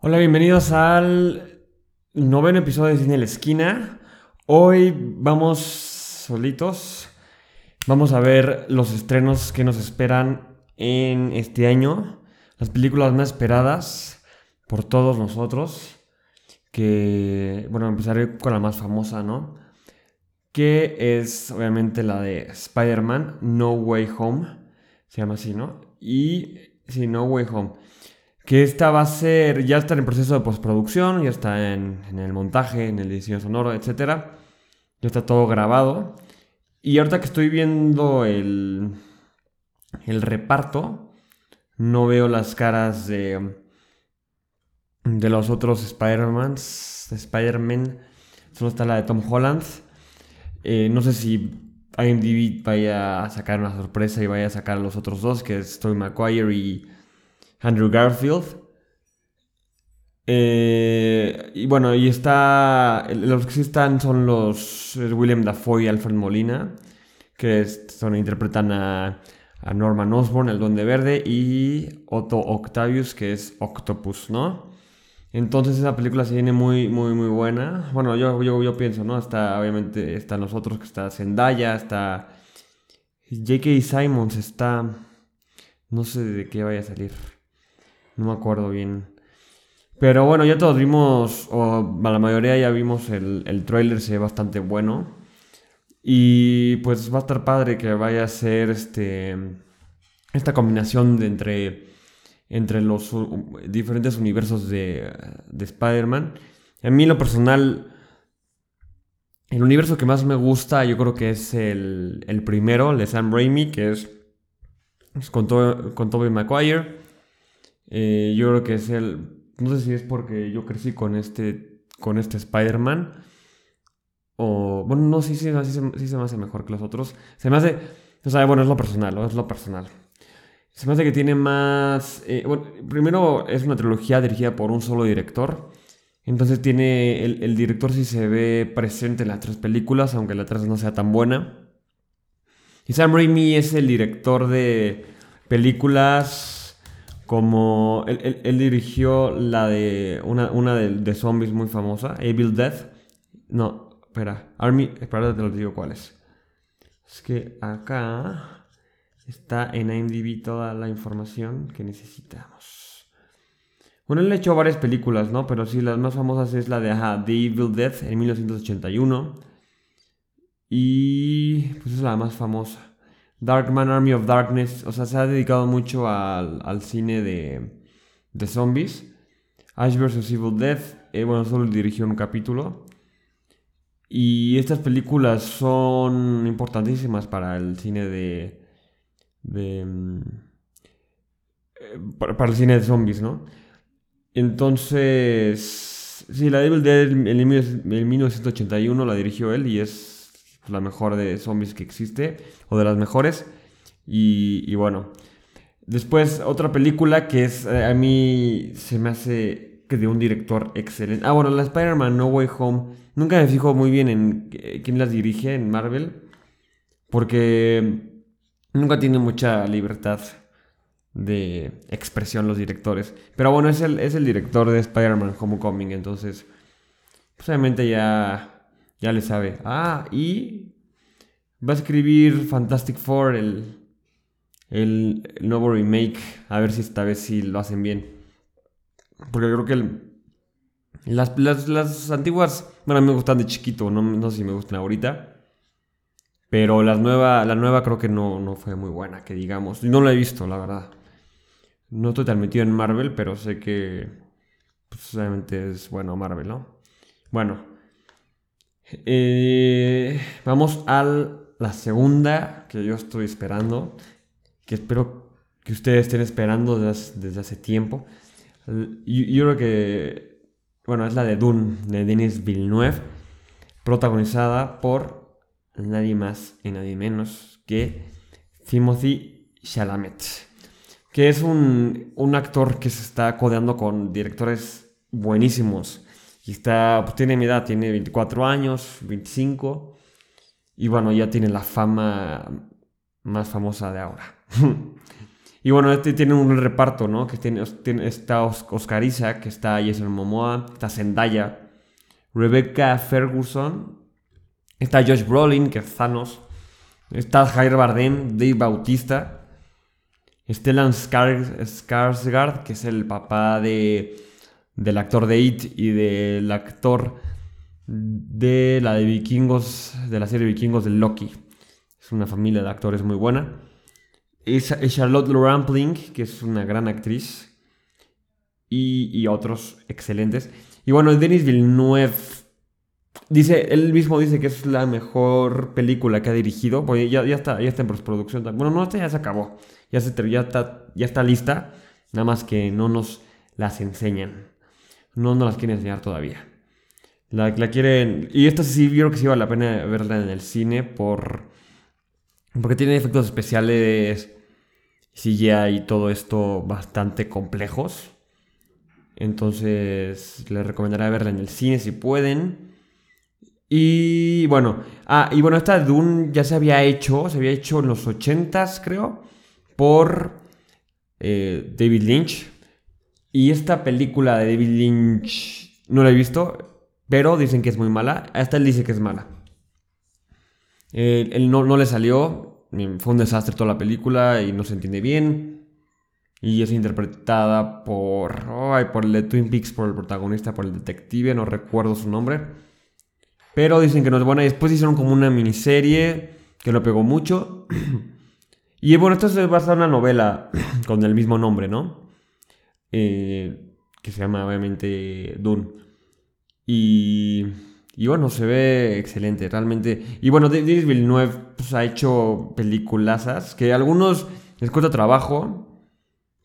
Hola, bienvenidos al noveno episodio de Cine en la Esquina. Hoy vamos solitos. Vamos a ver los estrenos que nos esperan en este año. Las películas más esperadas por todos nosotros. Que, bueno, empezaré con la más famosa, ¿no? Que es obviamente la de Spider-Man No Way Home. Se llama así, ¿no? Y, sí, No Way Home que esta va a ser, ya está en el proceso de postproducción, ya está en, el montaje, en el diseño sonoro, etc. Ya está todo grabado. Y ahorita que estoy viendo el, el reparto, no veo las caras de, de los otros Spider-Man. Spider-Man. Solo está la de Tom Holland. Eh, no sé si IMDb vaya a sacar una sorpresa y vaya a sacar a los otros dos, que es Tobey Maguire y Andrew Garfield. Eh, y bueno, y está. Los que sí están son los. William Dafoe y Alfred Molina. Que son, interpretan a, Norman Osborn, el Duende Verde. Y Otto Octavius, que es Octopus, ¿no? Entonces esa película se viene muy, muy, muy buena. Bueno, yo, yo, yo pienso, ¿no? Está, obviamente, están los otros, que está Zendaya, está. J.K. Simons, está. No sé de qué vaya a salir. No me acuerdo bien. Pero bueno, ya todos vimos, o la mayoría ya vimos el, el trailer, se ve bastante bueno. Y pues va a estar padre que vaya a ser este, esta combinación de entre, entre los diferentes universos de, de Spider-Man. A mí, lo personal, el universo que más me gusta, yo creo que es el, el primero, el de Sam Raimi, que es, con, con Tobey Maguire. Eh, yo creo que es el. No sé si es porque yo crecí con este. con este Spider-Man. O. Bueno, no, sí, sí, sí, sí, se me hace mejor que los otros. Se me hace. O sea, bueno, es lo personal, es lo personal. Se me hace que tiene más. Eh, bueno, primero es una trilogía dirigida por un solo director. Entonces tiene. El, el, director sí se ve presente en las tres películas, aunque la tres no sea tan buena. Y Sam Raimi es el director de películas como él, dirigió la de una, una de, zombies muy famosa, Evil Death. No, espera, Army, espera, te lo digo cuál es. Es que acá está en IMDb toda la información que necesitamos. Bueno, él ha hecho varias películas, ¿no? Pero sí, las más famosas es la de ajá, The Evil Death en 1981. Y pues es la más famosa. Darkman Army of Darkness, o sea, se ha dedicado mucho al, cine de, de, zombies. Ash vs. Evil Death, eh, bueno, solo dirigió un capítulo. Y estas películas son importantísimas para el cine de. de mm, eh, para, el cine de zombies, ¿no? Entonces. Sí, la Evil Dead en 1981 la dirigió él y es la mejor de zombies que existe, o de las mejores. Y, bueno, después otra película que es, eh, a mí se me hace que de un director excelente. Ah, bueno, la Spider-Man No Way Home. Nunca me fijo muy bien en quién las dirige en Marvel, porque nunca tiene mucha libertad de expresión los directores. Pero bueno, es el, es el director de Spider-Man Homecoming, entonces, pues obviamente ya ya le sabe. Ah, y va a escribir Fantastic Four, el, el, nuevo remake. A ver si esta vez sí lo hacen bien. Porque creo que las, las, antiguas, bueno, a mí me gustan de chiquito, no, no sé si me gustan ahorita. Pero la nueva, la nueva creo que no, no fue muy buena, que digamos. No la he visto, la verdad. No estoy tan metido en Marvel, pero sé que pues, obviamente es bueno Marvel, ¿no? Bueno, eh, vamos a la segunda que yo estoy esperando, que espero que ustedes estén esperando desde, hace tiempo. Yo, creo que, bueno, es la de Dune, de Denis Villeneuve, protagonizada por nadie más y nadie menos que Timothy Chalamet, que es un, un actor que se está codeando con directores buenísimos y está, pues tiene mi edad, tiene 24 años, 25. Y bueno, ya tiene la fama más famosa de ahora. Y bueno, este tiene un reparto, ¿no? Que tiene, tiene está Oscar Isaac, que está Jason Momoa, está Zendaya, Rebecca Ferguson, está Josh Brolin, que es Thanos, está Jair Bardem, Dave Bautista, Stellan Skarsgård, que es el papá de, del actor de It y del actor de la de Vikingos, de la serie Vikingos de Loki. Es una familia de actores muy buena. Es, Charlotte Rampling, que es una gran actriz. Y, otros excelentes. Y bueno, Denis Villeneuve Dice, él mismo dice que es la mejor película que ha dirigido. Pues ya, ya, está, ya está en postproducción. Bueno, no, ya se acabó. Ya, se, ya, está, ya está lista. Nada más que no nos las enseñan. No nos las quieren enseñar todavía. La, quieren. Y esta sí, creo que sí vale la pena verla en el cine por. Porque tiene efectos especiales CGI y todo esto bastante complejos. Entonces les recomendaría verla en el cine si pueden. Y bueno, ah, y bueno, esta Dune ya se había hecho, se había hecho en los 80s creo, por eh, David Lynch. Y esta película de David Lynch no la he visto, pero dicen que es muy mala. Hasta él dice que es mala. él no, no le salió, fue un desastre toda la película y no se entiende bien. Y es interpretada por. por el Twin Peaks, por el protagonista, por el detective, no recuerdo su nombre. Pero dicen que no es buena. Y después hicieron como una miniserie que lo pegó mucho. y bueno, esto es basado en una novela con el mismo nombre, ¿no? Eh, que se llama obviamente Dune. Y. Y bueno, se ve excelente, realmente. Y bueno, Denis Villeneuve pues, ha hecho peliculazas que a algunos les cuesta trabajo,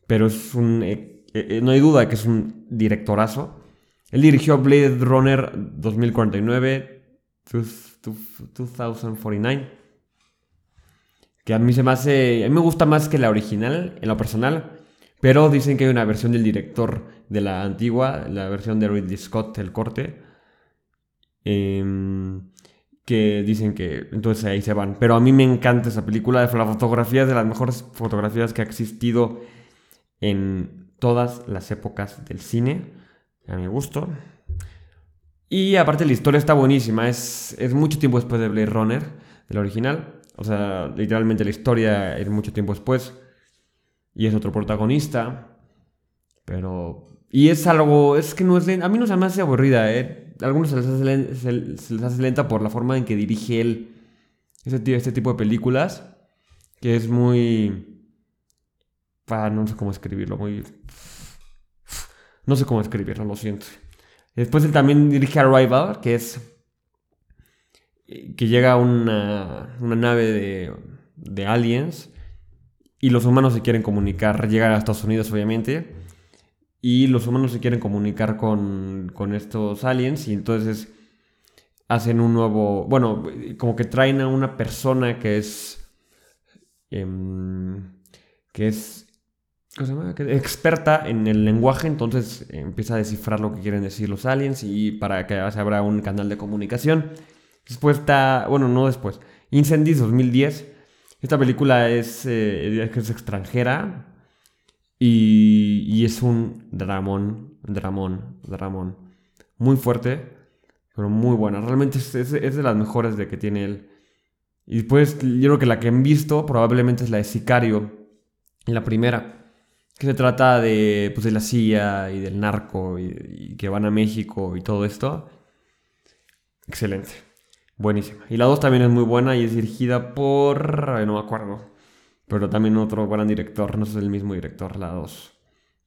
pero es un. Eh, eh, no hay duda que es un directorazo. Él dirigió Blade Runner 2049, 2049, que a mí se me hace. A mí me gusta más que la original, en lo personal. Pero dicen que hay una versión del director de la antigua, la versión de Ridley Scott, el corte Em, que dicen que entonces ahí se van. Pero a mí me encanta esa película. La fotografía es de las mejores fotografías que ha existido en todas las épocas del cine. A mi gusto. Y aparte la historia está buenísima. Es, es mucho tiempo después de Blade Runner, del original. O sea, literalmente la historia es mucho tiempo después. Y es otro protagonista. Pero... Y es algo... Es que no es... A mí no se me hace aburrida, ¿eh? algunos se les, hace, lenta por la forma en que dirige él este, tipo de películas, que es muy... Ah, no sé cómo escribirlo, muy... No sé cómo escribirlo, lo siento. Después él también dirige Arrival, que es... que llega una, una nave de, de aliens y los humanos se quieren comunicar, llegar a Estados Unidos obviamente y los humanos se quieren comunicar con, estos aliens y entonces hacen un nuevo, bueno, como que traen a una persona que es, em, que es, ¿cómo se llama? experta en el lenguaje, entonces empieza a descifrar lo que quieren decir los aliens y para que se abra un canal de comunicación. Después está, bueno, no después, Incendies 2010. Esta película es, eh, es extranjera, y, es un dramón, dramón, dramón. Muy fuerte, pero muy buena. Realmente es, es, de las mejores de que tiene él. Y después, yo creo que la que han visto probablemente es la de Sicario, la primera. Que se trata de, pues, de la CIA y del narco y, que van a México y todo esto. Excelente. Buenísima. Y la dos también es muy buena y es dirigida por... no me acuerdo. Pero también otro gran director, no es el mismo director, la 2.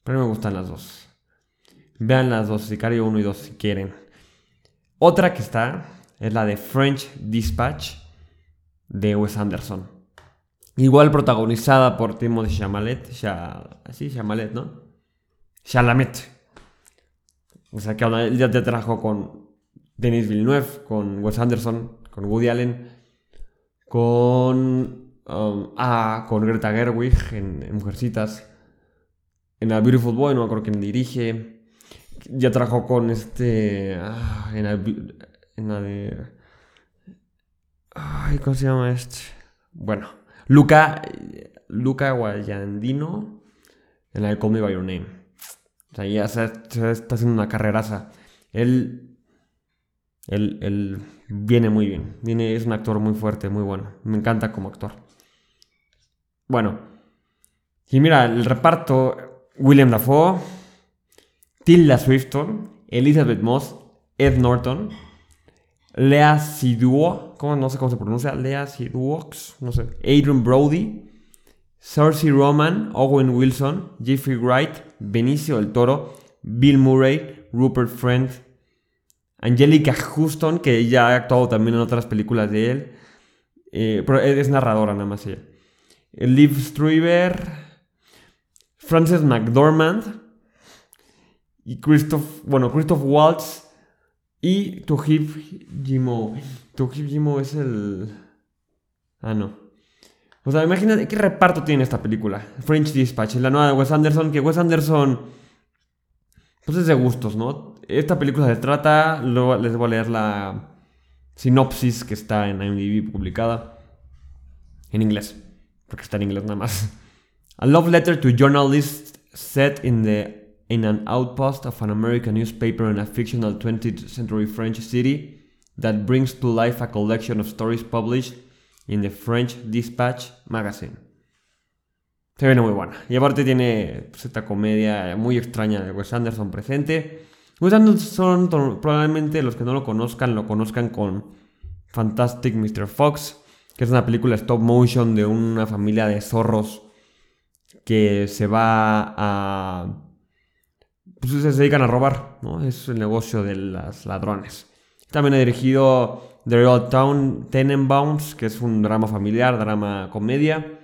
Pero me gustan las dos. Vean las dos, Sicario 1 y 2 si quieren. Otra que está es la de French Dispatch de Wes Anderson. Igual protagonizada por Timothy Chalamet. sí, Chalamet, ¿no? Chalamet. O sea que ya te trajo con Denis Villeneuve, con Wes Anderson, con Woody Allen, con Um, ah, con Greta Gerwig en, Mujercitas. En A Beautiful Boy, no me acuerdo quién dirige. Ya trabajó con este. Ah, en, la, en la de. Ay, ¿cómo se llama este? Bueno, Luca. Luca Guayandino en la de Call Me By Your Name. O sea, ya se, se está haciendo una carreraza. Él, él, él viene muy bien. Viene, es un actor muy fuerte, muy bueno. Me encanta como actor. Bueno. Y mira, el reparto, William Dafoe, Tilda Swifton, Elizabeth Moss, Ed Norton, Lea Seydoux, ¿cómo? no sé cómo se pronuncia, Lea Seydoux, no sé, Adrian Brody, Cersei Roman, Owen Wilson, Jeffrey Wright, Benicio del Toro, Bill Murray, Rupert Friend, Angelica Houston, que ya ha actuado también en otras películas de él, eh, pero es narradora nada más ella. Liv Strieber, Frances McDormand y Christoph, bueno, Christoph Waltz y Tuhib Jimo. Tuhib Jimo es el... Ah, no. O sea, imagínate qué reparto tiene esta película. French Dispatch, la nueva de Wes Anderson, que Wes Anderson... Pues es de gustos, ¿no? Esta película se trata, luego les voy a leer la sinopsis que está en IMDb publicada en inglés, porque está en inglés nada más. A love letter to journalists set in the in an outpost of an American newspaper in a fictional 20th century French city that brings to life a collection of stories published in the French Dispatch magazine. Se viene muy buena. Y aparte tiene pues, esta comedia muy extraña de Wes Anderson presente. Wes Anderson, probablemente los que no lo conozcan, lo conozcan con Fantastic Mr. Fox, que es una película stop motion de una familia de zorros que se va a... Pues se dedican a robar, ¿no? Es el negocio de las ladrones. También ha dirigido The Real Town Tenenbaums, que es un drama familiar, drama comedia.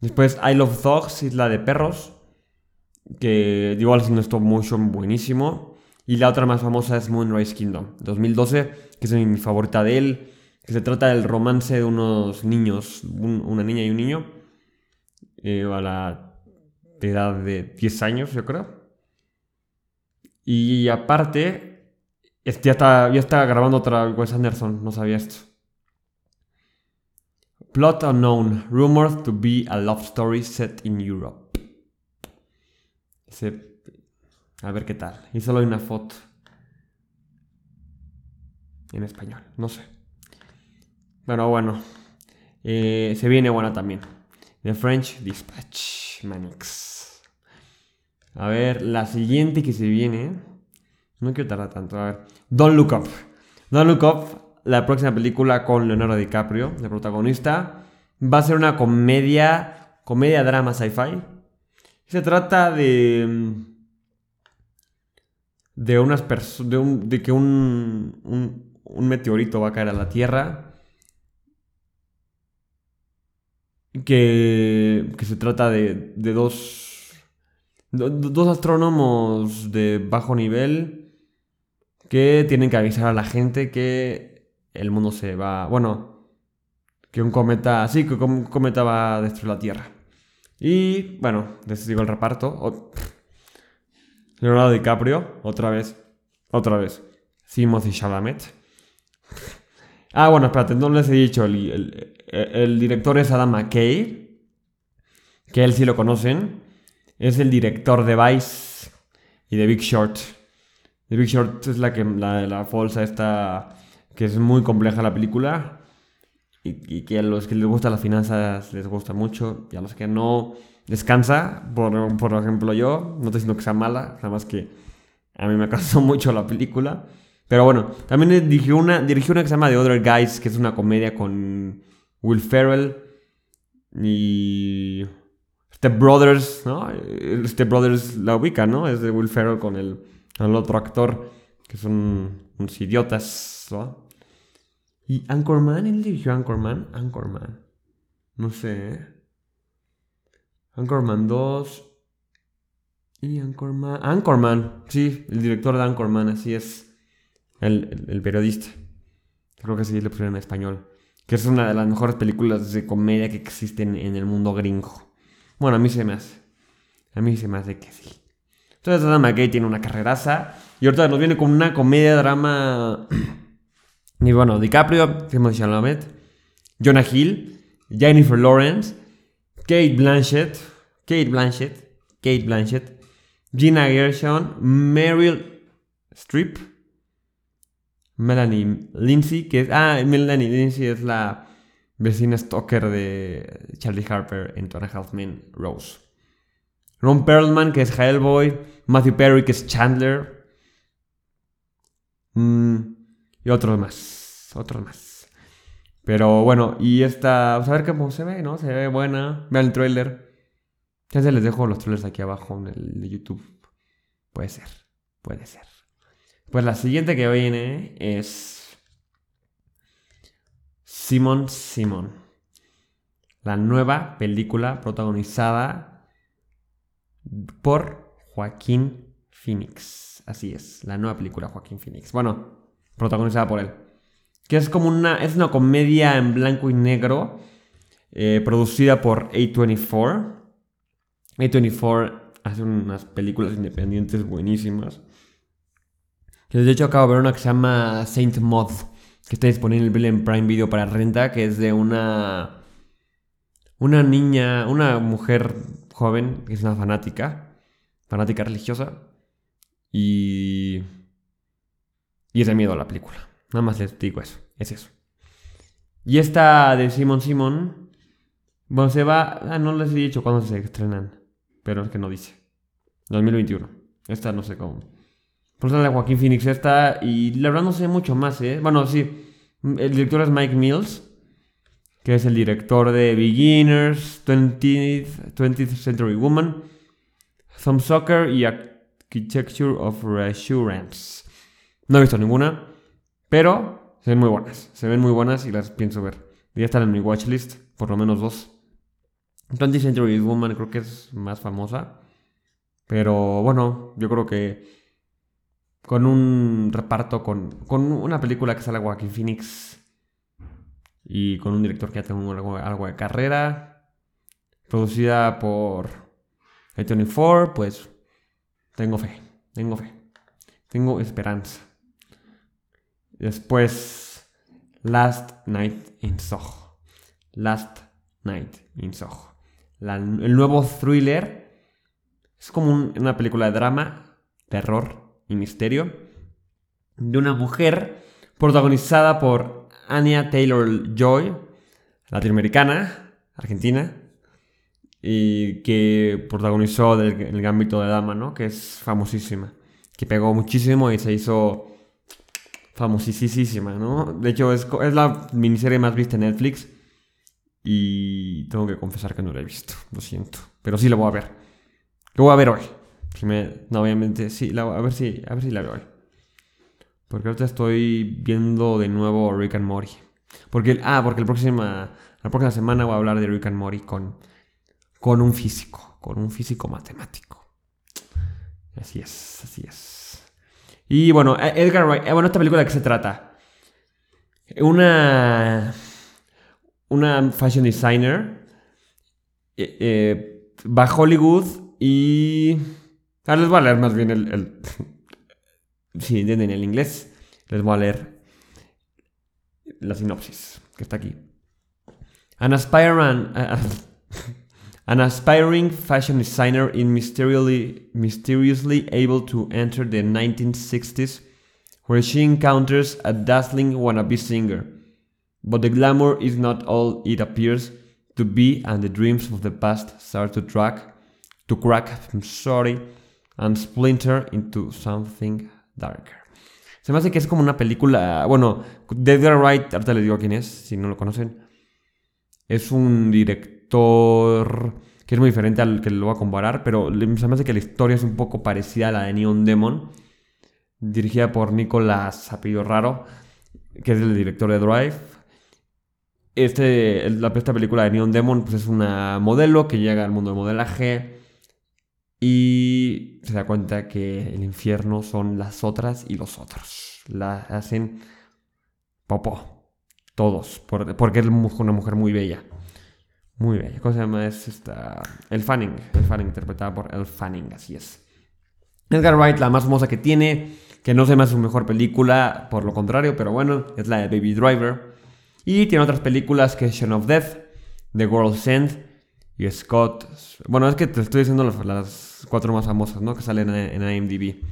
Después I Love Dogs, Isla de Perros, que igual es un stop motion buenísimo. Y la otra más famosa es Moonrise Kingdom, 2012, que es mi favorita de él, que se trata del romance de unos niños, una niña y un niño, eh, a la edad de 10 años, yo creo. Y aparte, este ya está, ya está grabando otra Wes Anderson, no sabía esto. Plot unknown, rumored to be a love story set in Europe. A ver qué tal. Y solo hay una foto. En español, no sé. Pero bueno. Eh, se viene buena también. The French Dispatch, Manix. A ver, la siguiente que se viene. No quiero tardar tanto. A ver. Don't Look Up. Don't Look Up la próxima película con Leonardo DiCaprio, de protagonista. Va a ser una comedia, comedia drama sci-fi. Se trata de de unas de, de que un, un, meteorito va a caer a la Tierra. Que, que se trata de, de dos, dos astrónomos de bajo nivel que tienen que avisar a la gente que el mundo se va. Bueno, que un cometa. Sí, que un cometa va a destruir la Tierra. Y bueno, les digo el reparto. Leonardo DiCaprio, otra vez. Otra vez. y Chalamet. Ah, bueno, espérate, no les he dicho. El, el, director es Adam McKay. Que él sí lo conocen. Es el director de Vice y de Big Short. The Big Short es la que la, la bolsa está que es muy compleja la película y, que a los que les gustan las finanzas les gusta mucho y a los que no descansa, por, por ejemplo yo, no estoy diciendo que sea mala, nada más que a mí me cansó mucho la película. Pero bueno, también dirigió una, dirigió una que se llama The Other Guys, que es una comedia con Will Ferrell y Step Brothers, ¿no? Step Brothers la ubica, ¿no? Es de Will Ferrell con el, el otro actor, que son unos idiotas, ¿no? Y Anchorman, él dirigió Anchorman. Anchorman. No sé. ¿eh? Anchorman 2. Y Anchorman. Anchorman. Sí, el director de Anchorman, así es. El, periodista. Creo que sí le pusieron en español. Que es una de las mejores películas de comedia que existen en el mundo gringo. Bueno, a mí se me hace. A mí se me hace que sí. Entonces Adam McKay tiene una carreraza. Y ahorita nos viene con una comedia drama y bueno, DiCaprio, Timothy Chalamet, Jonah Hill, Jennifer Lawrence, Kate Blanchett, Kate Blanchett, Kate Blanchett, Gina Gershon, Meryl Streep, Melanie Lindsay, que es. Ah, Melanie Lindsay es la vecina stalker de Charlie Harper en Two Half Men Rose. Ron Perlman, que es Hellboy. Matthew Perry, que es Chandler. Mm, y otros más. Otros más. Pero bueno, y esta. Vamos a ver cómo se ve, ¿no? Se ve buena. Vean el trailer. Ya se les dejo los trailers aquí abajo en el de YouTube. Puede ser. Puede ser. Pues la siguiente que viene es. Simon Simon. La nueva película protagonizada por Joaquín Phoenix. Así es, la nueva película Joaquín Phoenix. Bueno, protagonizada por él. Que es como una. Es una comedia en blanco y negro. Eh, producida por A24. A24 hace unas películas independientes buenísimas. De hecho, acabo de ver una que se llama Saint Moth, que está disponible en Prime Video para renta, que es de una. Una niña, una mujer joven, que es una fanática, fanática religiosa, y. Y es de miedo a la película. Nada más les digo eso, es eso. Y esta de Simon Simon, bueno, se va. Ah, no les he dicho cuándo se estrenan, pero es que no dice. 2021. Esta no sé cómo. Por eso la Joaquín Phoenix esta. Y la verdad no sé mucho más, ¿eh? Bueno, sí. El director es Mike Mills. Que es el director de Beginners, 20th, 20th Century Woman, Some Soccer y Architecture of Reassurance. No he visto ninguna. Pero se ven muy buenas. Se ven muy buenas y las pienso ver. Ya están en mi watchlist. Por lo menos dos. 20th Century Woman creo que es más famosa. Pero bueno, yo creo que con un reparto, con, con una película que sale Joaquin Phoenix y con un director que ya tengo algo, de carrera, producida por A24, pues tengo fe, tengo fe, tengo esperanza. Después, Last Night in Soho. Last Night in Soho. el nuevo thriller es como una película de drama, terror, y misterio de una mujer protagonizada por Anya Taylor Joy, latinoamericana, argentina, y que protagonizó el, el Gambito de Dama, ¿no? Que es famosísima, que pegó muchísimo y se hizo famosísima, ¿no? De hecho, es, es la miniserie más vista en Netflix y tengo que confesar que no la he visto, lo siento, pero sí la voy a ver. Lo voy a ver hoy no, obviamente, sí, a, ver si, a ver si la veo hoy. Porque ahorita estoy viendo de nuevo Rick and Morty. Porque, ah, porque el próxima, la próxima semana voy a hablar de Rick and Morty con, con un físico, con un físico matemático. Así es, así es. Y bueno, eh, Edgar Wright, eh, bueno, esta película de qué se trata. Una, una fashion designer eh, va a Hollywood y Ahora les voy a leer más bien el, si entienden el inglés, les voy a leer la sinopsis que está aquí. An aspiring, an aspiring fashion designer is mysteriously, mysteriously able to enter the 1960s where she encounters a dazzling wannabe singer. But the glamour is not all it appears to be and the dreams of the past start to track, to crack, I'm sorry, and splinter into something darker. Se me hace que es como una película. Ah, bueno, Edgar Wright, ahorita les digo quién es, si no lo conocen. Es un director que es muy diferente al que lo voy a comparar, pero se me hace que la historia es un poco parecida a la de Neon Demon, dirigida por Nicolas Apellido Raro, que es el director de Drive. Este, la, esta película de Neon Demon pues es una modelo que llega al mundo del modelaje y se da cuenta que el infierno son las otras y los otros. La hacen popó. Todos. porque es una mujer muy bella. Muy bella. ¿Cómo se llama? Es esta. El Fanning. El Fanning, interpretada por El Fanning, así es. Edgar Wright, la más famosa que tiene, que no se me hace su mejor película, por lo contrario, pero bueno, es la de Baby Driver. Y tiene otras películas que es Shaun of Death, The World's End y Scott. Bueno, es que te estoy diciendo las, cuatro más famosas, ¿no? Que salen en, IMDb.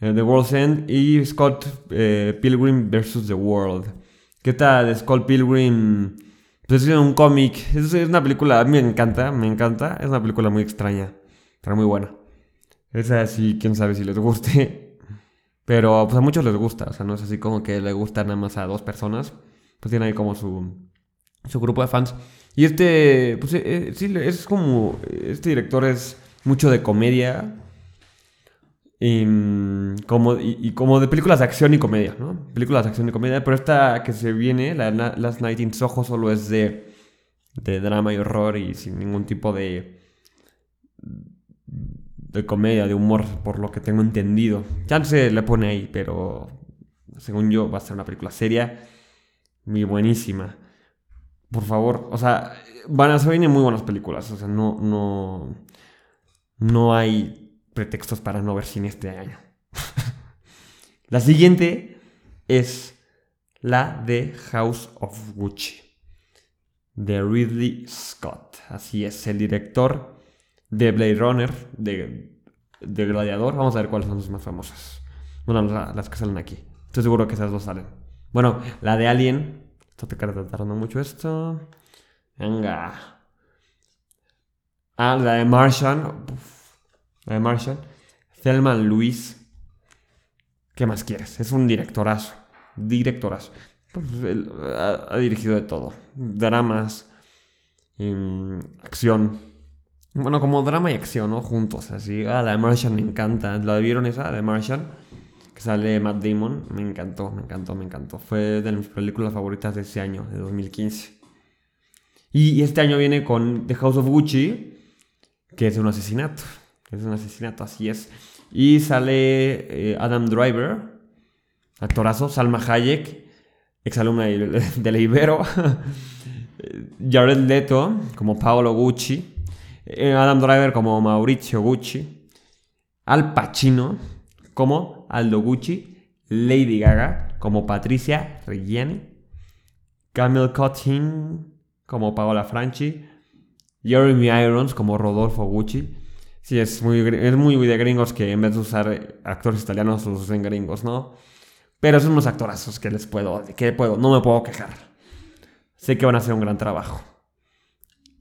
Eh, the World's End y Scott eh, Pilgrim vs. The World. ¿Qué tal? Scott Pilgrim. Pues es un cómic. Es, una película. A mí me encanta, me encanta. Es una película muy extraña. Pero muy buena. Esa sí, quién sabe si les guste. Pero pues a muchos les gusta. O sea, no es así como que le gusta nada más a dos personas. Pues tiene ahí como su, su grupo de fans. Y este, pues eh, eh, sí, es como, este director es mucho de comedia. Y como, y, como de películas de acción y comedia, ¿no? Películas de acción y comedia. Pero esta que se viene, la Last Night in Soho, solo es de, de drama y horror y sin ningún tipo de, de comedia, de humor, por lo que tengo entendido. Ya se le pone ahí, pero según yo va a ser una película seria muy buenísima por favor, o sea, van a ser muy buenas películas, o sea, no, no, no hay pretextos para no ver cine este año. la siguiente es la de House of Gucci, de Ridley Scott. Así es, el director de Blade Runner, de, de Gladiador. Vamos a ver cuáles son las más famosas. Bueno, las que salen aquí. Estoy seguro que esas dos salen. Bueno, la de Alien esto te tardando mucho esto. Venga. Ah, la de Martian. La de Martian. Thelman Luis. ¿Qué más quieres? Es un directorazo. Directorazo. Pues, ha, dirigido de todo. Dramas. acción. Bueno, como drama y acción, ¿no? Juntos, así. Ah, la de Martian me encanta. ¿La vieron esa? de Martian que sale Matt Damon, me encantó, me encantó, me encantó. Fue de mis películas favoritas de ese año, de 2015. Y este año viene con The House of Gucci, que es un asesinato. Es un asesinato, así es. Y sale eh, Adam Driver, actorazo, Salma Hayek, exalumna de la Ibero. Jared Leto como Paolo Gucci. Eh, Adam Driver como Maurizio Gucci. Al Pacino como Aldo Gucci, Lady Gaga como Patricia Reggiani, Camille Cotin como Paola Franchi, Jeremy Irons como Rodolfo Gucci. Sí, es muy, es muy de gringos que en vez de usar actores italianos usen gringos, ¿no? Pero son unos actorazos que les puedo, que puedo, no me puedo quejar. Sé que van a hacer un gran trabajo.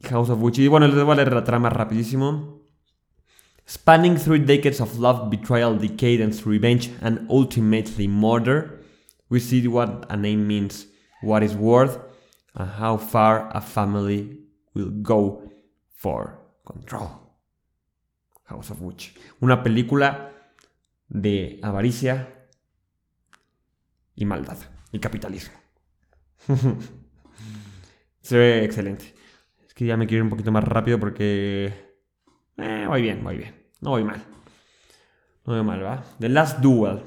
House of Gucci. Y bueno, les voy a leer la trama rapidísimo. Spanning through decades of love, betrayal, decadence, revenge, and ultimately murder, we see what a name means, what is worth, and how far a family will go for control. House of Witch. Una película de avaricia y maldad y capitalismo. Se ve excelente. Es que ya me quiero ir un poquito más rápido porque eh, voy bien, voy bien. No voy mal. No voy mal, ¿va? The Last Duel.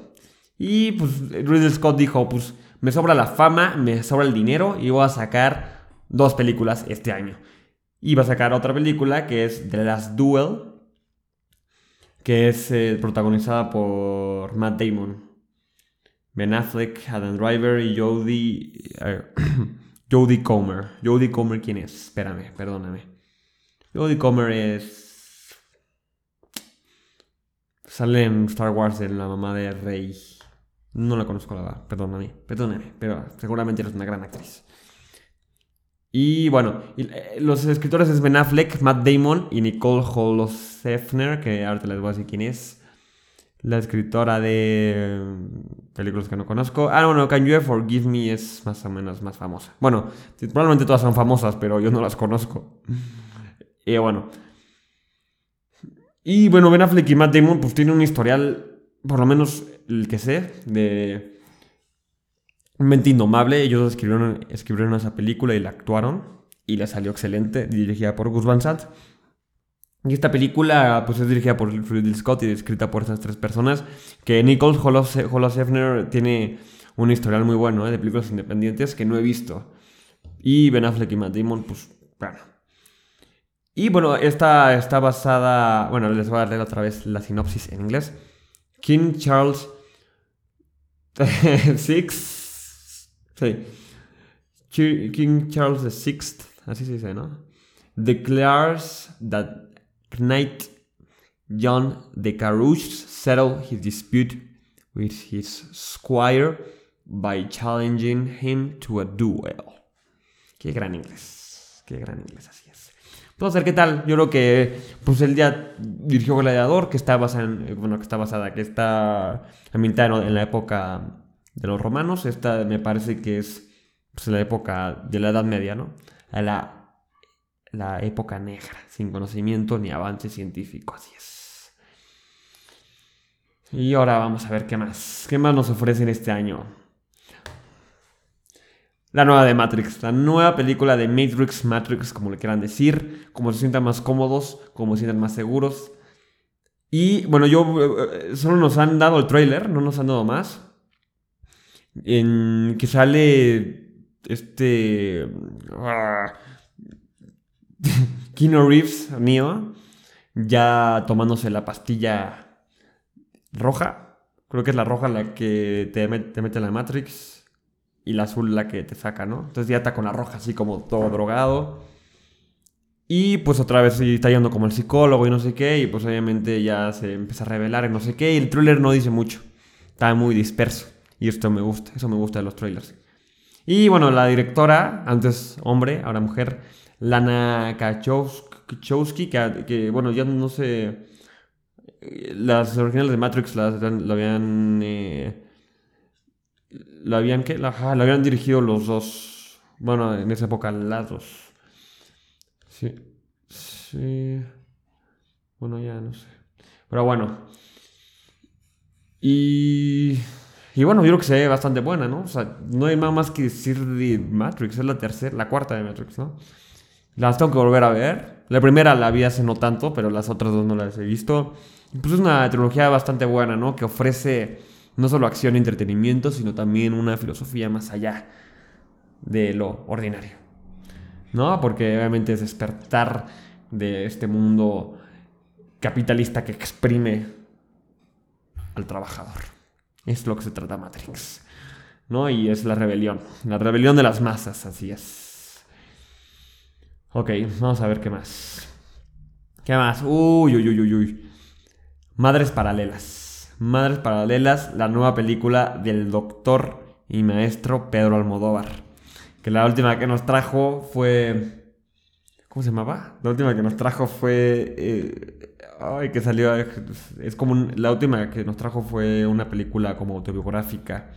Y pues Ridley Scott dijo, pues me sobra la fama, me sobra el dinero y voy a sacar dos películas este año. Y va a sacar otra película que es The Last Duel, que es eh, protagonizada por Matt Damon, Ben Affleck, Adam Driver y Jodie, eh, Jodie Comer. Jodie Comer, ¿quién es? Espérame, perdóname. Jodie Comer es Sale en Star Wars en la mamá de Rey. No la conozco, la verdad. Perdóname, perdóname. Pero seguramente eres una gran actriz. Y bueno, eh, los escritores es Ben Affleck, Matt Damon y Nicole Holosefner, que ahorita les voy a decir quién es. La escritora de mm, películas que no conozco. Ah, bueno, Can You Forgive Me es más o menos más famosa. Bueno, probablemente todas son famosas, pero yo no las conozco. Y bueno, y bueno, Ben Affleck y Matt Damon pues tienen un historial, por lo menos el que sé, de mente indomable. Ellos escribieron, esa película y la actuaron y la salió excelente, dirigida por Gus Van Sant. Y esta película pues es dirigida por Ridley Scott y escrita por esas tres personas, que Nicole Holosefner tiene un historial muy bueno ¿eh? de películas independientes que no he visto. Y Ben Affleck y Matt Damon, pues, bueno, y bueno, esta está basada, bueno, les voy a leer otra vez la sinopsis en inglés. King Charles VI, sí, King Charles VI, así se dice, ¿no? declares that Knight John de Carouge settled his dispute with his squire by challenging him to a duel. Qué gran inglés, qué gran inglés, así es. A ver qué tal. Yo creo que pues él ya dirigió Gladiador, que está basada en, bueno, que está basada, que está ambientada en la época de los romanos. Esta me parece que es pues, la época de la Edad Media, ¿no? La, la época negra, sin conocimiento ni avance científico, así es. Y ahora vamos a ver qué más. ¿Qué más nos ofrecen este año? La nueva de Matrix, la nueva película de Matrix, Matrix, como le quieran decir, como se sientan más cómodos, como se sientan más seguros. Y bueno, yo eh, solo nos han dado el trailer, no nos han dado más. En que sale este uh, Keanu Reeves, mío, ya tomándose la pastilla roja. Creo que es la roja la que te, te mete en la Matrix y la azul la que te saca, ¿no? Entonces ya está con la roja así como todo drogado. Y pues otra vez está yendo como el psicólogo y no sé qué, y pues obviamente ya se empieza a revelar y no sé qué, y el thriller no dice mucho. Está muy disperso. Y esto me gusta, eso me gusta de los trailers. Y bueno, la directora, antes hombre, ahora mujer, Lana Kachowski, que, bueno, ya no sé, las originales de Matrix las, lo habían... Eh, habían, ¿qué? La, lo habían dirigido los dos, bueno, en esa época las dos. Sí, sí. Bueno, ya no sé. Pero bueno. Y... Y bueno, yo creo que se ve bastante buena, ¿no? O sea, no hay nada más que decir de Matrix, es la tercera, la cuarta de Matrix, ¿no? Las tengo que volver a ver. La primera la vi hace no tanto, pero las otras dos no las he visto. pues es una trilogía bastante buena, ¿no? Que ofrece no solo acción y entretenimiento, sino también una filosofía más allá de lo ordinario. ¿No? Porque obviamente es despertar de este mundo capitalista que exprime al trabajador. Es lo que se trata Matrix. ¿No? Y es la rebelión. La rebelión de las masas, así es. Ok, vamos a ver qué más. ¿Qué más? Uy, uy, uy, uy, uy. Madres Paralelas. Madres Paralelas, la nueva película del doctor y maestro Pedro Almodóvar. Que la última que nos trajo fue... ¿Cómo se llamaba? La última que nos trajo fue... Eh, Ay, que salió. Es como. la última que nos trajo fue una película como autobiográfica.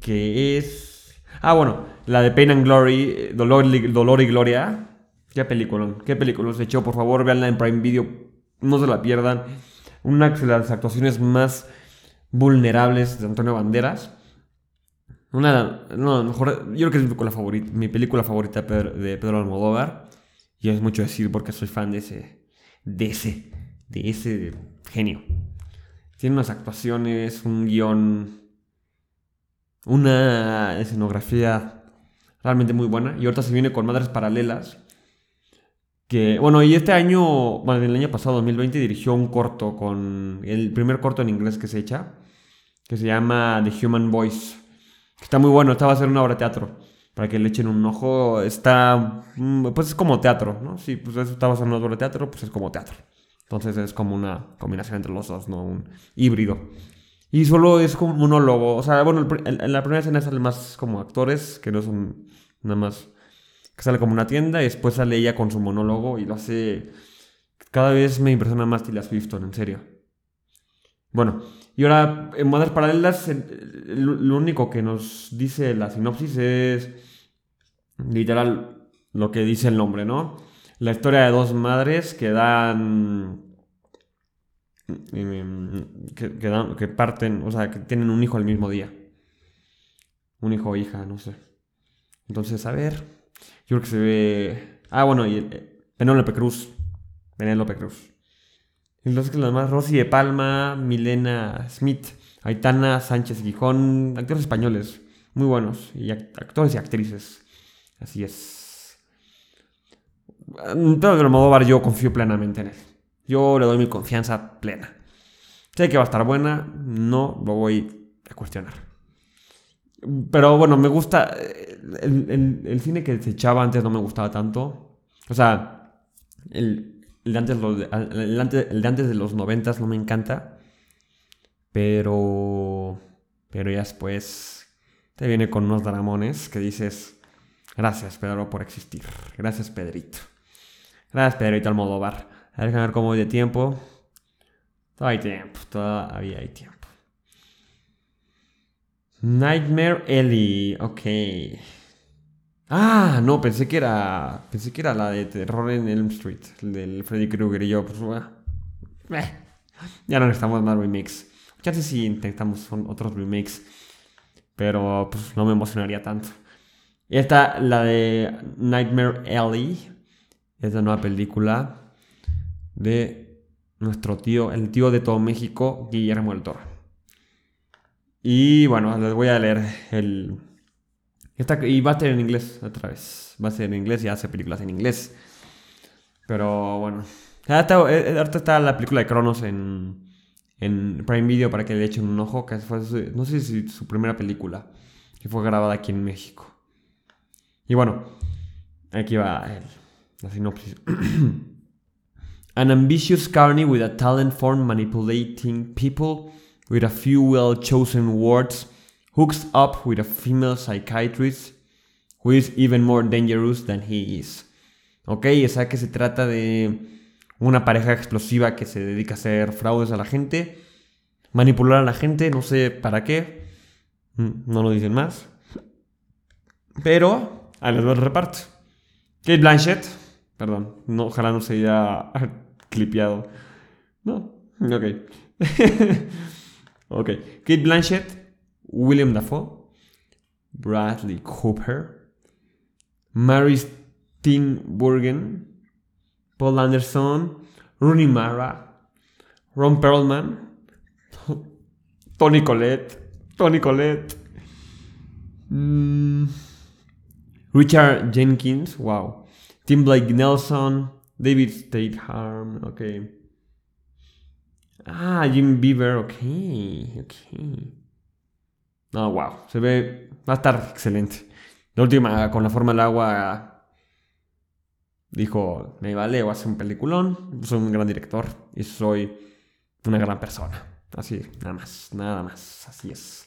Que es. Ah, bueno, la de Pain and Glory, Dolor, Dolor y Gloria. Qué película, qué película se echó. Por favor, veanla en Prime Video. No se la pierdan. Una de las actuaciones más vulnerables de Antonio Banderas. Una, no, mejor, yo creo que es mi película favorita, mi película favorita de Pedro Almodóvar. Y es mucho decir porque soy fan de ese, de ese, de ese genio. Tiene unas actuaciones, un guion, una escenografía realmente muy buena. Y ahorita se viene con Madres Paralelas. Que, bueno, y este año, bueno, el año pasado, 2020, dirigió un corto con el primer corto en inglés que se echa, que se llama The Human Voice. está muy bueno, esta va a ser una obra de teatro para que le echen un ojo. Está, mm, pues es como teatro, ¿no? Si pues basado en obra de teatro, pues es como teatro. Entonces es como una combinación entre los dos, ¿no? Un híbrido. Y solo es como un monólogo. O sea, bueno, en la primera escena salen más como actores, que no son nada más... Que sale como una tienda y después sale ella con su monólogo y lo hace... Cada vez me impresiona más Tilda Swifton, en serio. Bueno, y ahora en Madres Paralelas, lo único que nos dice la sinopsis es literal lo que dice el nombre, ¿no? La historia de dos madres que dan. Que, que, parten, o sea, que tienen un hijo al mismo día. Un hijo o hija, no sé. Entonces, a ver. Yo creo que se ve. Ah, bueno, y eh, Penélope Cruz. Penélope Cruz. Entonces, los demás, Rosy de Palma, Milena Smith, Aitana Sánchez Gijón, actores españoles muy buenos, y actores y actrices. Así es. Pero de Almodóvar yo confío plenamente en él. Yo le doy mi confianza plena. Sé que va a estar buena, no lo voy a cuestionar. Pero bueno, me gusta. El, el, cine que se echaba antes no me gustaba tanto. O sea, el, de, antes, el, antes, de los noventas no me encanta. Pero... Pero ya después te viene con unos dramones que dices... Gracias, Pedro, por existir. Gracias, Pedrito. Gracias, Pedrito Almodóvar. A ver, a ver cómo voy de tiempo. Todavía hay tiempo, todavía hay tiempo. Nightmare Ellie, ok. Ah, no, pensé que era. Pensé que era la de terror en Elm Street, el del Freddy Krueger y yo, pues, eh, ya no necesitamos más remakes. Ya sé si intentamos otros remakes, pero pues no me emocionaría tanto. Y esta, la de Nightmare Ellie, es la nueva película de nuestro tío, el tío de todo México, Guillermo del Toro. Y bueno, les voy a leer el... y va a ser en inglés otra vez. Va a ser en inglés y hace películas en inglés. Pero bueno. Ahorita, eh, está la película de Cronos en, en Prime Video para que le echen un ojo. Que fue, no sé si su primera película. Que fue grabada aquí en México. Y bueno, aquí va la sinopsis. An ambitious carney with a talent for manipulating people with a few well chosen words, hooks up with a female psychiatrist who is even more dangerous than he is. Ok, o sea que se trata de una pareja explosiva que se dedica a hacer fraudes a la gente, manipular a la gente, no sé para qué, mm, no lo dicen más. Pero, ahí les doy el reparto. Kate Blanchett, perdón, ojalá no se haya clipeado. No, ok. Ok. Kate Blanchett, William Dafoe, Bradley Cooper, Mary Steenburgen, Paul Anderson, Rooney Mara, Ron Perlman, Tony Collette, Tony Collette, mm, Richard Jenkins, wow, Tim Blake Nelson, David Statham, okay. Ah, Jim Beaver, ok, ok. No, wow, se ve, va a estar excelente. La última, con la forma del agua, dijo, me vale, voy a hacer un peliculón, soy un gran director y soy una gran persona. Así, nada más, nada más, así es.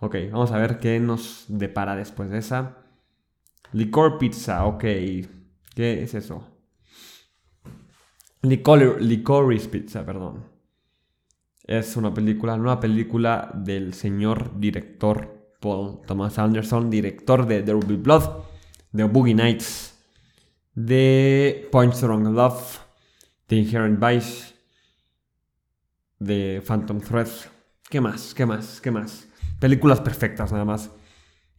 Ok, vamos a ver qué nos depara después de esa. Licor Pizza, ok. ¿Qué es eso? Licor, licorice Pizza, perdón. Es una película, nueva película del señor director Paul Thomas Anderson, director de There Will Blood, de Boogie Nights, de Point Strong Love, de Inherent Vice, de Phantom Thread. ¿Qué más? ¿Qué más? ¿Qué más? Películas perfectas nada más.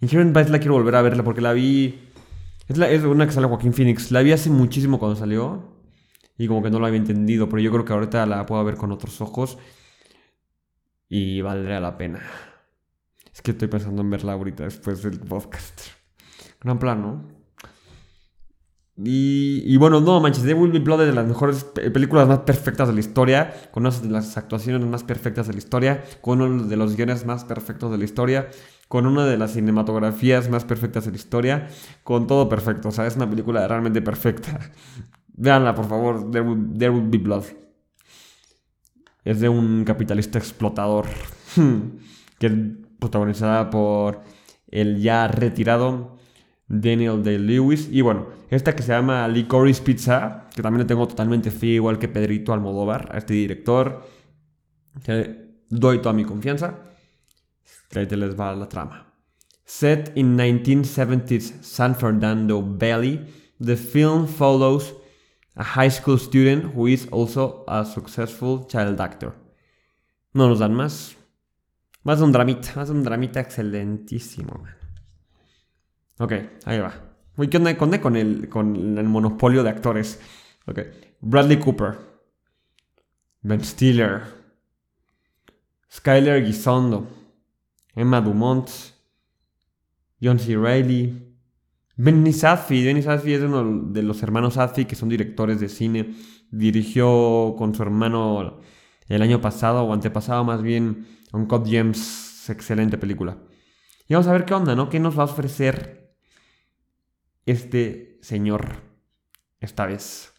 Inherent Vice la quiero volver a verla porque la vi... Es, es una que sale Joaquín Phoenix. La vi hace muchísimo cuando salió. Y como que no lo había entendido. Pero yo creo que ahorita la puedo ver con otros ojos y valdría la pena. Es que estoy pensando en verla ahorita después del podcast. Gran plan, ¿no? Y, bueno, no manches, The Will Be Blood es de las mejores películas más perfectas de la historia, con una de las actuaciones más perfectas de la historia, con uno de los guiones más perfectos de la historia, con una de las cinematografías más perfectas de la historia, con todo perfecto. O sea, es una película realmente perfecta. Veanla, por favor, There Will Be Blood es de un capitalista explotador que es protagonizada por el ya retirado Daniel Day-Lewis. Y bueno, esta que se llama Licorice Pizza, que también le tengo totalmente fe, igual que Pedrito Almodóvar, a este director, que doy toda mi confianza. Les va la trama. Set in 1970s San Fernando Valley, the film follows a high school student who is also a successful child actor. No nos dan más. Más un dramita, más un dramita excelentísimo. Ok, ahí va. ¿qué onda con, el, con el monopolio de actores? Bradley Cooper. Ben Stiller. Skyler Gisondo. Emma Dumont. John C. Reilly. Benny Sadfi, Benny es uno de los hermanos Sadfi que son directores de cine. Dirigió con su hermano el año pasado o antepasado más bien Uncut Gems, excelente película. Y vamos a ver qué onda, ¿no? ¿Qué nos va a ofrecer este señor esta vez.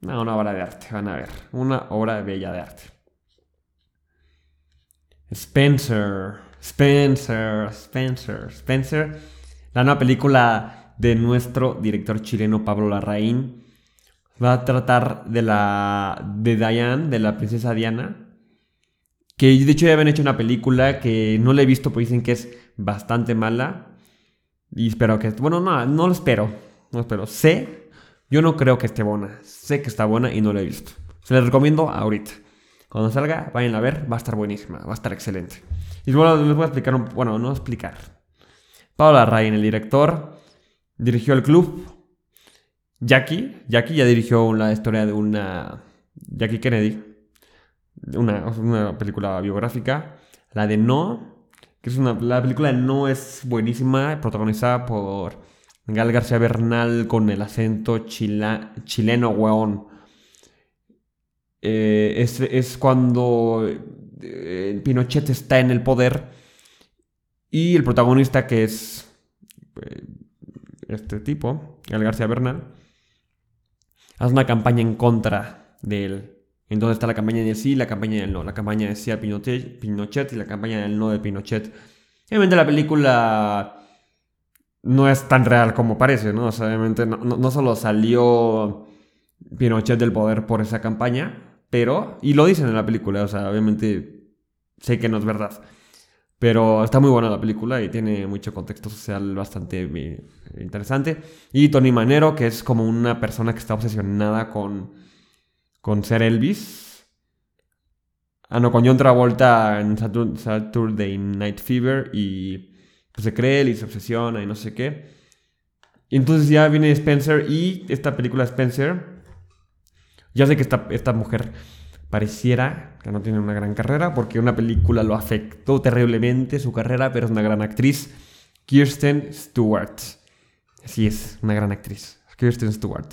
una obra de arte, van a ver. Una obra bella de arte. Spencer, Spencer, Spencer, Spencer. La nueva película de nuestro director chileno Pablo Larraín va a tratar de la de Diane, de la princesa Diana. Que de hecho ya habían hecho una película que no la he visto, pues dicen que es bastante mala. Y espero que. Bueno, no, no lo espero. No espero. Sé. Yo no creo que esté buena. Sé que está buena y no la he visto. Se la recomiendo ahorita. Cuando salga, vayan a ver. Va a estar buenísima. Va a estar excelente. Y bueno, les voy a explicar. Un, bueno, no explicar. Paula Ryan, el director, dirigió el club. Jackie. Jackie ya dirigió la historia de una. Jackie Kennedy. Una, una película biográfica. La de No que es una, la película no es buenísima, protagonizada por Gal García Bernal con el acento chileno, weón. Eh, es, cuando eh, Pinochet está en el poder y el protagonista que es eh, este tipo, Gal García Bernal, hace una campaña en contra de él. Entonces está la campaña del sí y la campaña del no. La campaña de sí a Pinochet, Pinochet y la campaña del no de Pinochet. Obviamente la película no es tan real como parece, ¿no? Obviamente no, solo salió Pinochet del poder por esa campaña, pero, y lo dicen en la película, o sea, obviamente sé que no es verdad. Pero está muy buena la película y tiene mucho contexto social bastante eh, interesante. Y Tony Manero, que es como una persona que está obsesionada con con ser Elvis. Ah, no, con John Travolta en Saturday Night Fever y pues se cree él y se obsesiona y no sé qué. Y entonces ya viene Spencer y esta película Spencer. Ya sé que esta, esta mujer pareciera que no tiene una gran carrera porque una película lo afectó terriblemente su carrera, pero es una gran actriz. Kirsten Stewart. Así es, una gran actriz. Kirsten Stewart.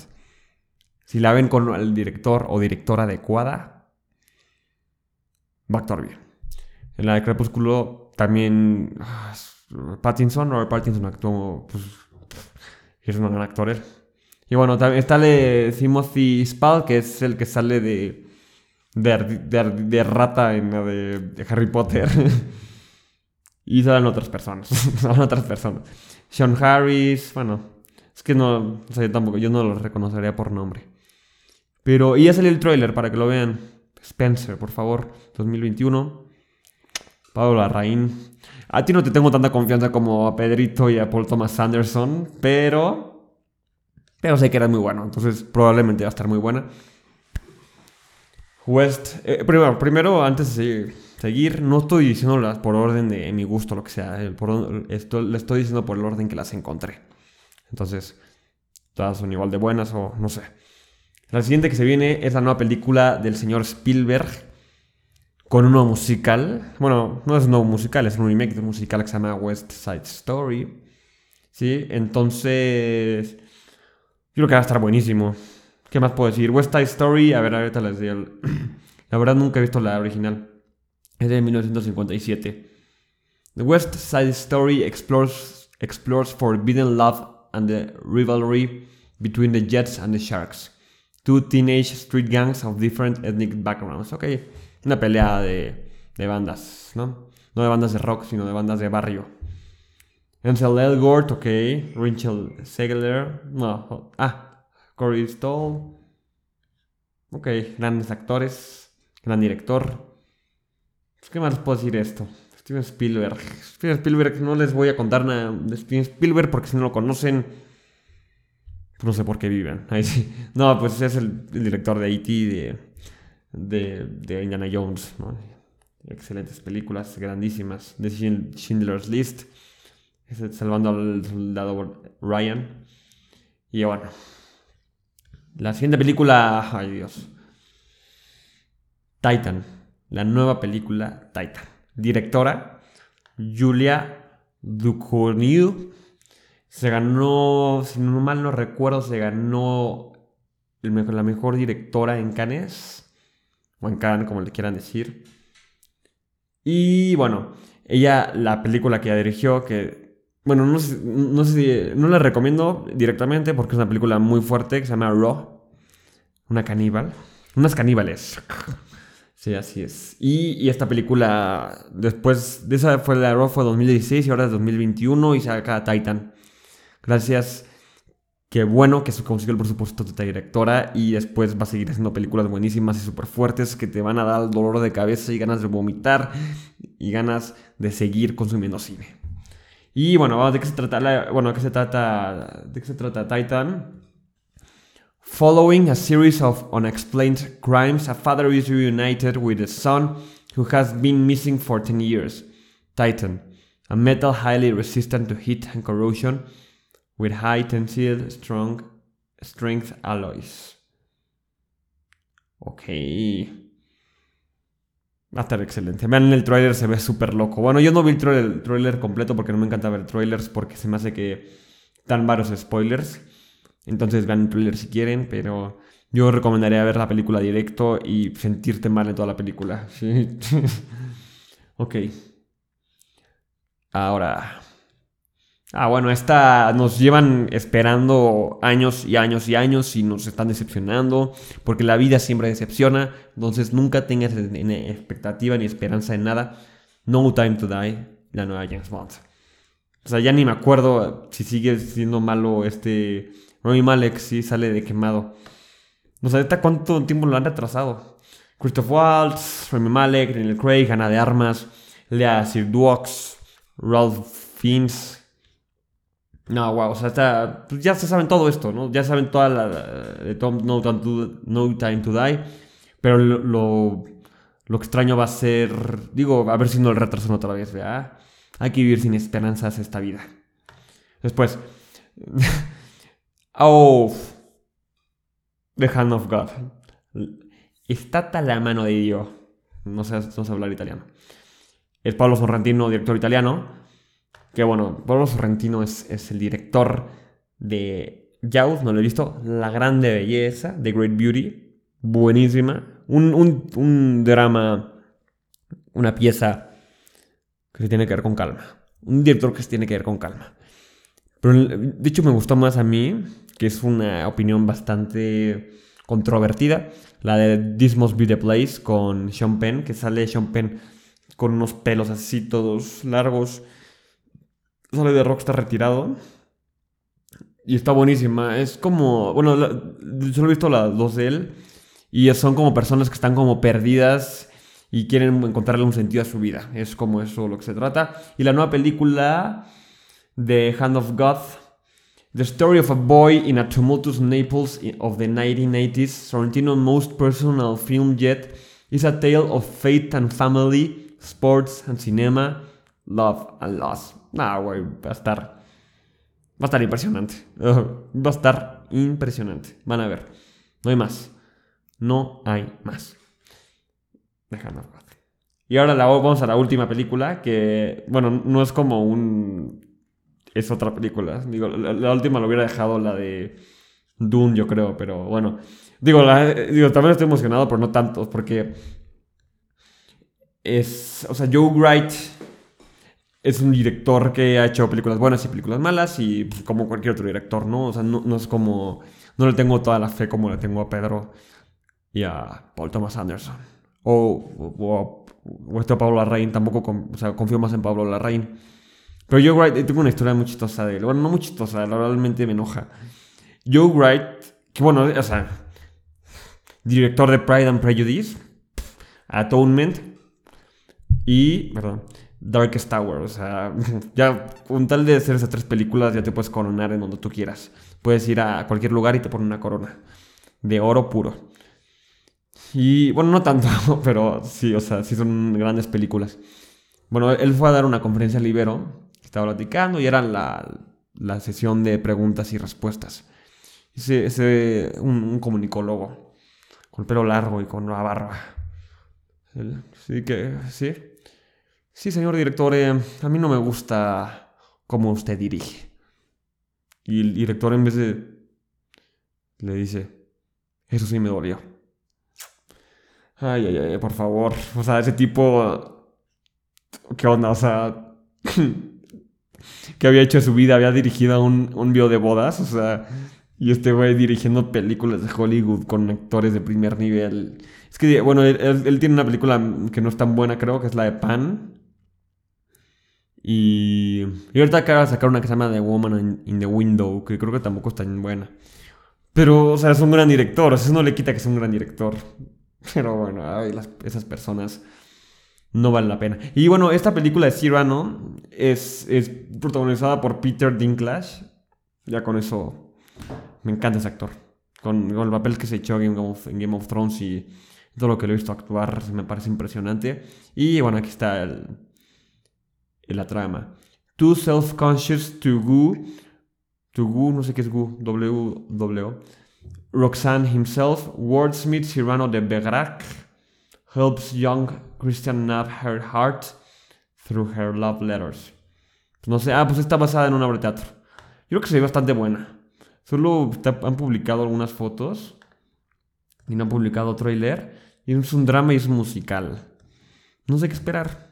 Si la ven con el director o directora adecuada, va a actuar bien. En la de Crepúsculo también ah, Pattinson, Robert Pattinson actuó, pues, es un gran actor. Y bueno, también está el Timothy Spall, que es el que sale de, de, rata en la de, Harry Potter. y salen otras personas. salen otras personas. Sean Harris, bueno, es que no, o sea, yo tampoco, yo no los reconocería por nombre. Pero, y ya salió el trailer para que lo vean. Spencer, por favor, 2021. Pablo Larraín. A ti no te tengo tanta confianza como a Pedrito y a Paul Thomas Anderson, pero. Pero sé que eres muy bueno, entonces probablemente va a estar muy buena. West. Eh, primero, primero, antes de seguir, no estoy diciéndolas por orden de mi gusto, lo que sea. Eh, esto, le estoy diciendo por el orden que las encontré. Entonces, todas son igual de buenas o no sé. La siguiente que se viene es la nueva película del señor Spielberg con un nuevo musical. Bueno, no es un nuevo musical, es un remake de un musical que se llama West Side Story. ¿Sí? Entonces, creo que va a estar buenísimo. ¿Qué más puedo decir? West Side Story, a ver, ahorita les digo. La verdad nunca he visto la original. Es de 1957. The West Side Story explores, explores forbidden love and the rivalry between the Jets and the Sharks. Two teenage street gangs of different ethnic backgrounds. Ok, una pelea de, de bandas, ¿no? No de bandas de rock, sino de bandas de barrio. Ansel Elgort, ok. Rachel Segler, no. Ah, Corey Stoll. Ok, grandes actores, gran director. ¿Qué más puedo decir esto? Steven Spielberg. Steven Spielberg, no les voy a contar nada de Steven Spielberg porque si no lo conocen, no sé por qué viven. Ahí sí. No, pues es el, director de E.T., de, de, Indiana Jones. Excelentes películas, grandísimas. De Schindler's List. Salvando al soldado Ryan. Y bueno. La siguiente película. Ay Dios. Titan. La nueva película Titan. Directora Julia Ducournau se ganó, si no mal no recuerdo, se ganó la mejor directora en Cannes, o en Cannes, como le quieran decir. Y bueno, ella, la película que ella dirigió, que Bueno, no sé, no sé si. No la recomiendo directamente porque es una película muy fuerte que se llama Raw. Una caníbal. Unas caníbales. Sí, así es. Y, esta película, después de esa fue la Raw, fue 2016 y ahora es 2021 y saca Titan. Gracias. Qué bueno que se consiguió el presupuesto de esta directora y después va a seguir haciendo películas buenísimas y súper fuertes que te van a dar dolor de cabeza y ganas de vomitar y ganas de seguir consumiendo cine. Y bueno, ¿de qué se trata? bueno, ¿de qué se trata? ¿De qué se trata Titan? Following a series of unexplained crimes, a father is reunited with a son who has been missing for 10 years. Titan, a metal highly resistant to heat and corrosion with high tensile strong strength alloys. Ok. Va a estar excelente. Vean el trailer, se ve súper loco. Bueno, yo no vi el trailer, el trailer completo porque no me encanta ver trailers porque se me hace que dan varios spoilers. Entonces vean el trailer si quieren, pero yo recomendaría ver la película directo y sentirte mal en toda la película. ¿sí? ok. Ahora. Ah, bueno, esta nos llevan esperando años y años y años y nos están decepcionando, porque la vida siempre decepciona, entonces nunca tengas expectativa ni esperanza en nada. No Time to Die, la nueva James Bond. O sea, ya ni me acuerdo si sigue siendo malo este Rami Malek sí sale de quemado. No sé cuánto tiempo lo han retrasado. Christoph Waltz, Rami Malek, Daniel Craig, Ana de Armas, Lea Sirduox, Ralph Fiennes. No, wow, o sea, pues ya se saben todo esto, ¿no? Ya saben toda la no, Time to Die. Pero lo, lo, extraño va a ser, digo, a ver si no el retrasan otra vez, ¿verdad? Hay que vivir sin esperanzas esta vida. Después, Oh, The Hand of God. Está la mano de Dios. No sé, no sé hablar italiano. Es Pablo Sorrentino, director italiano. Que bueno, Pablo Sorrentino es, es el director de Jaws, no lo he visto. La grande belleza, The Great Beauty. Buenísima. Un, un, un drama, una pieza que se tiene que ver con calma. Un director que se tiene que ver con calma. Pero de hecho me gustó más a mí que es una opinión bastante controvertida, la de This Must Be the Place con Sean Penn, que sale Sean Penn con unos pelos así todos largos, sale de Rockstar retirado. Y está buenísima. Es como. Bueno, solo he visto las dos de él. Y son como personas que están como perdidas y quieren encontrarle un sentido a su vida. Es como eso lo que se trata. Y la nueva película de Hand of God The story of a boy in a tumultuous Naples of the 1980s, Sorrentino's most personal film yet, is a tale of faith and family, sports and cinema, love and loss. Nah, güey, va a estar. Va a estar impresionante. va a estar impresionante. Van a ver. No hay más. No hay más. Dejando. Y ahora la, vamos a la última película, que, bueno, no es como un es otra película. Digo, la, última lo hubiera dejado la de Dune, yo creo, pero bueno. Digo, digo, también estoy emocionado, pero no tanto, porque es, o sea, Joe Wright es un director que ha hecho películas buenas y películas malas y como cualquier otro director, ¿no? O sea, no, es como, no le tengo toda la fe como le tengo a Pedro y a Paul Thomas Anderson. O, o, o, este Pablo Larraín, tampoco, o sea, confío más en Pablo Larraín. Pero Joe Wright, tengo una historia muy chistosa de él. Bueno, no muy chistosa, realmente me enoja. Joe Wright, que bueno, o sea, director de Pride and Prejudice, Atonement y, perdón, Darkest Tower. O sea, ya con tal de hacer esas tres películas ya te puedes coronar en donde tú quieras. Puedes ir a cualquier lugar y te ponen una corona de oro puro. Y bueno, no tanto, pero sí, o sea, sí son grandes películas. Bueno, él fue a dar una conferencia al Ibero estaba platicando y era la, sesión de preguntas y respuestas. Ese, ese un, comunicólogo con el pelo largo y con una barba. sí que, sí. Sí, señor director, eh, a mí no me gusta cómo usted dirige. Y el director en vez de... Le dice, eso sí me dolió. Ay, ay, ay, por favor. O sea, ese tipo... ¿Qué onda? O sea... que había hecho en su vida. Había dirigido un, un video de bodas, o sea, y este güey dirigiendo películas de Hollywood con actores de primer nivel. Es que, bueno, él, tiene una película que no es tan buena, creo, que es la de Pan. Y, y ahorita acaba de sacar una que se llama The Woman in, the Window, que creo que tampoco está tan buena. Pero, o sea, es un gran director, eso no le quita que sea un gran director. Pero bueno, esas personas no valen la pena. Y bueno, esta película de Cyrano es, es protagonizada por Peter Dinklage. Ya con eso me encanta ese actor. Con, el papel que se echó en Game, of, Thrones y todo lo que lo he visto actuar me parece impresionante. Y bueno, aquí está el, la trama. Too self-conscious to go. To go, no sé qué es go. W, W. Roxanne himself, wordsmith Cyrano de Bergerac, helps young Christian nab her heart through her love letters. No sé, ah, pues está basada en una obra de teatro. Yo creo que se ve bastante buena. Solo han publicado algunas fotos y no han publicado trailer. Y es un drama y es musical. No sé qué esperar.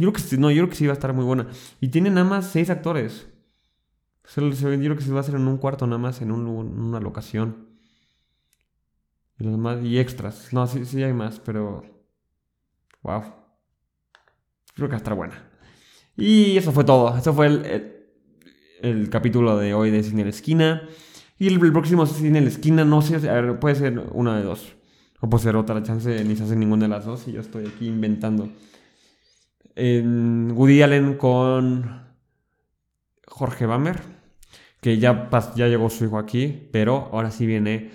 Yo creo que sí, no, yo creo que sí va a estar muy buena. Y tiene nada más seis actores. Yo creo que se va a hacer en un cuarto nada más, en, una locación. Y, los y extras. No, sí, sí hay más, pero... Wow. Creo que va a estar buena. Y eso fue todo. Eso fue el el capítulo de hoy de Cine en la Esquina. Y el, próximo Cine en la Esquina, no sé, puede ser una de dos. O puede ser otra chance, ni se hace ninguna de las dos. Y yo estoy aquí inventando. En Woody Allen con Jorge Bammer. Que ya, ya llegó su hijo aquí, pero ahora sí viene.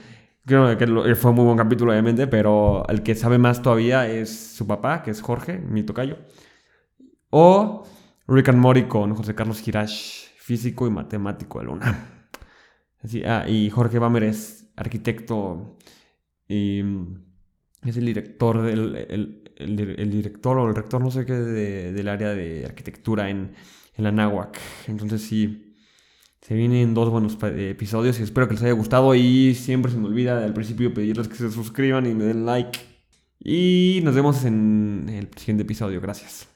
Creo que fue un muy buen capítulo, obviamente, pero el que sabe más todavía es su papá, que es Jorge, mi tocayo. O Rick and Morty con José Carlos Girash físico y matemático de Luna. Ah, y Jorge Bamer es arquitecto y es el director del el, director o el rector, no sé qué, del área de arquitectura en, en la Náhuac. Entonces sí, se vienen dos buenos episodios y espero que les haya gustado y siempre se me olvida al principio pedirles que se suscriban y me den like. Y nos vemos en el siguiente episodio. Gracias.